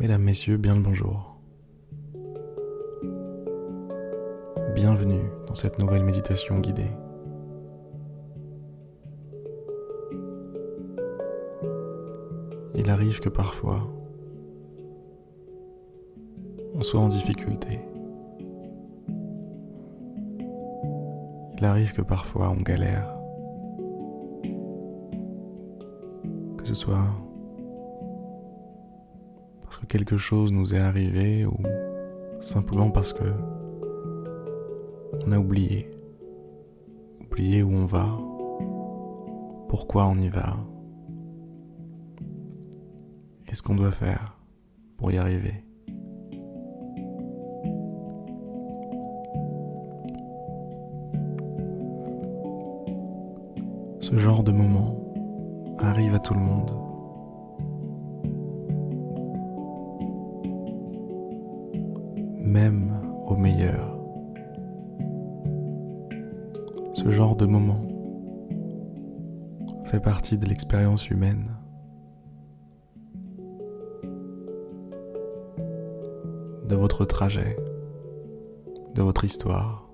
Mesdames, Messieurs, bien le bonjour. Bienvenue dans cette nouvelle méditation guidée. Il arrive que parfois, on soit en difficulté. Il arrive que parfois on galère. Que ce soit quelque chose nous est arrivé ou simplement parce que on a oublié. Oublié où on va, pourquoi on y va, et ce qu'on doit faire pour y arriver. Ce genre de moment arrive à tout le monde. Même au meilleur. Ce genre de moment fait partie de l'expérience humaine. de votre trajet, de votre histoire.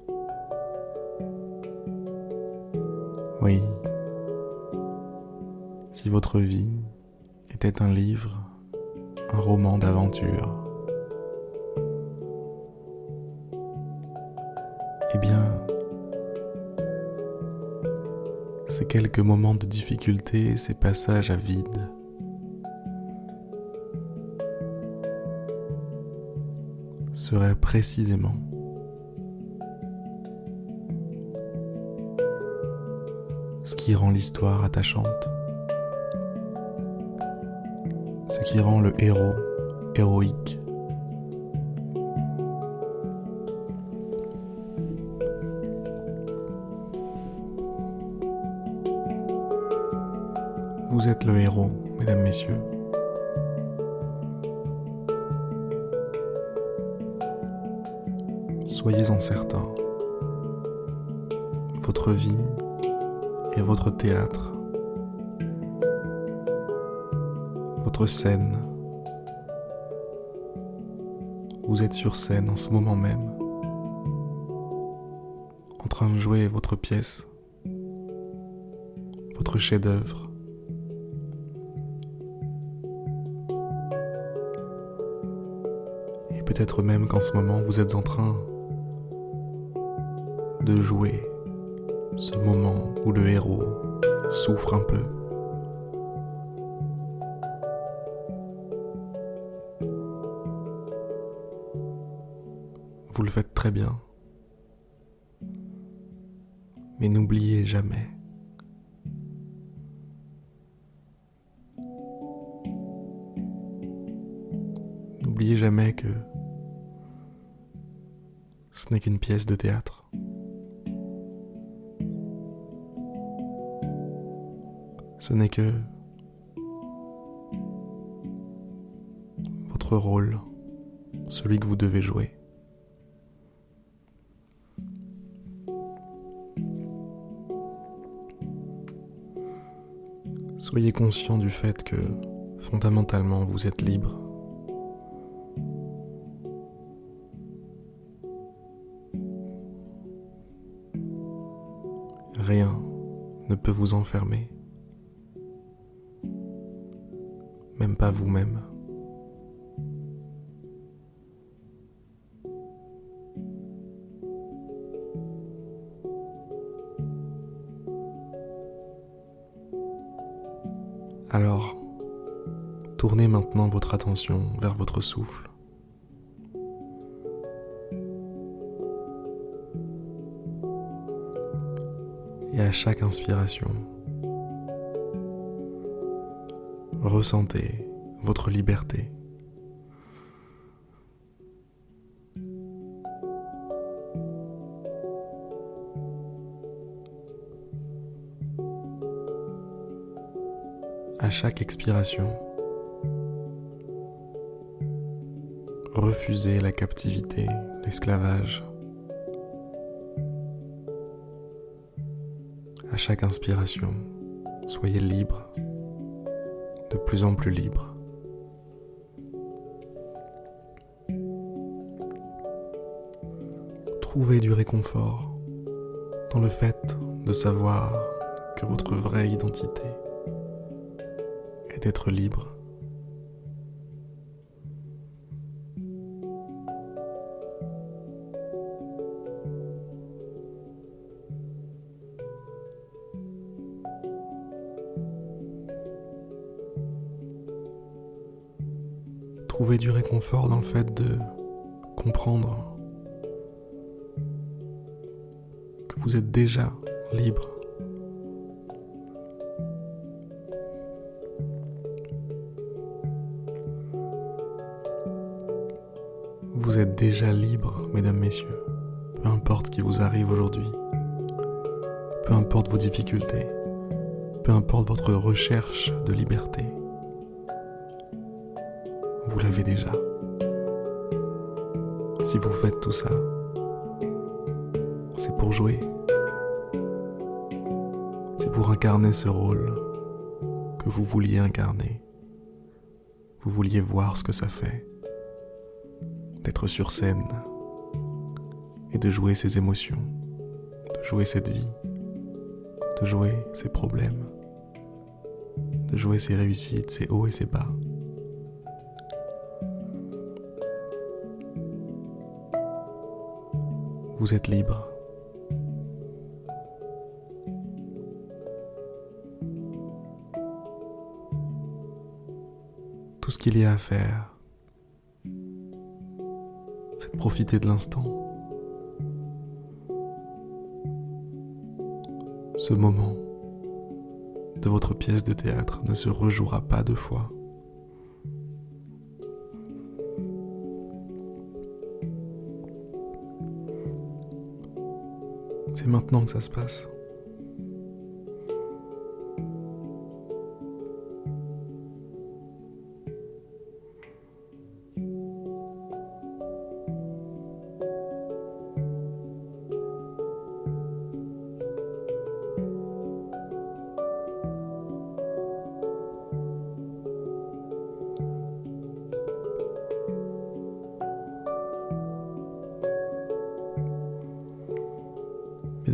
Oui, si votre vie était un livre, un roman d'aventure, Eh bien, ces quelques moments de difficulté, ces passages à vide, seraient précisément ce qui rend l'histoire attachante, ce qui rend le héros héroïque. Vous êtes le héros, mesdames, messieurs. Soyez-en certains. Votre vie est votre théâtre. Votre scène. Vous êtes sur scène en ce moment même, en train de jouer votre pièce, votre chef-d'œuvre. Peut-être même qu'en ce moment vous êtes en train de jouer ce moment où le héros souffre un peu. Vous le faites très bien. Mais n'oubliez jamais. N'oubliez jamais que ce n'est qu'une pièce de théâtre. Ce n'est que votre rôle, celui que vous devez jouer. Soyez conscient du fait que fondamentalement vous êtes libre. Vous enfermer. même pas vous-même. Alors, tournez maintenant votre attention vers votre souffle. Et à chaque inspiration, ressentez votre liberté. À chaque expiration, refusez la captivité, l'esclavage. à chaque inspiration, soyez libre, de plus en plus libre. Trouvez du réconfort dans le fait de savoir que votre vraie identité est d'être libre Trouvez du réconfort dans le fait de comprendre que vous êtes déjà libre. Vous êtes déjà libre, mesdames, messieurs, peu importe qui vous arrive aujourd'hui, peu importe vos difficultés, peu importe votre recherche de liberté, vous l'avez déjà. Si vous faites tout ça, c'est pour jouer. C'est pour incarner ce rôle que vous vouliez incarner. Vous vouliez voir ce que ça fait d'être sur scène et de jouer ses émotions, de jouer cette vie, de jouer ses problèmes, de jouer ses réussites, ses hauts et ses bas. Vous êtes libre. Tout ce qu'il y a à faire, c'est de profiter de l'instant. Ce moment de votre pièce de théâtre ne se rejouera pas deux fois. Maintenant que ça se passe.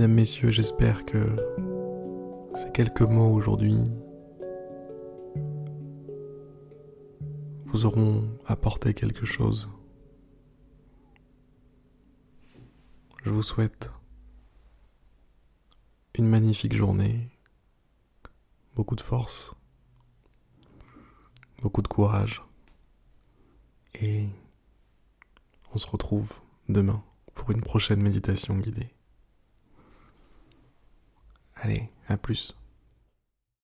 Mesdames, Messieurs, j'espère que ces quelques mots aujourd'hui vous auront apporté quelque chose. Je vous souhaite une magnifique journée, beaucoup de force, beaucoup de courage et on se retrouve demain pour une prochaine méditation guidée. Allez, à plus.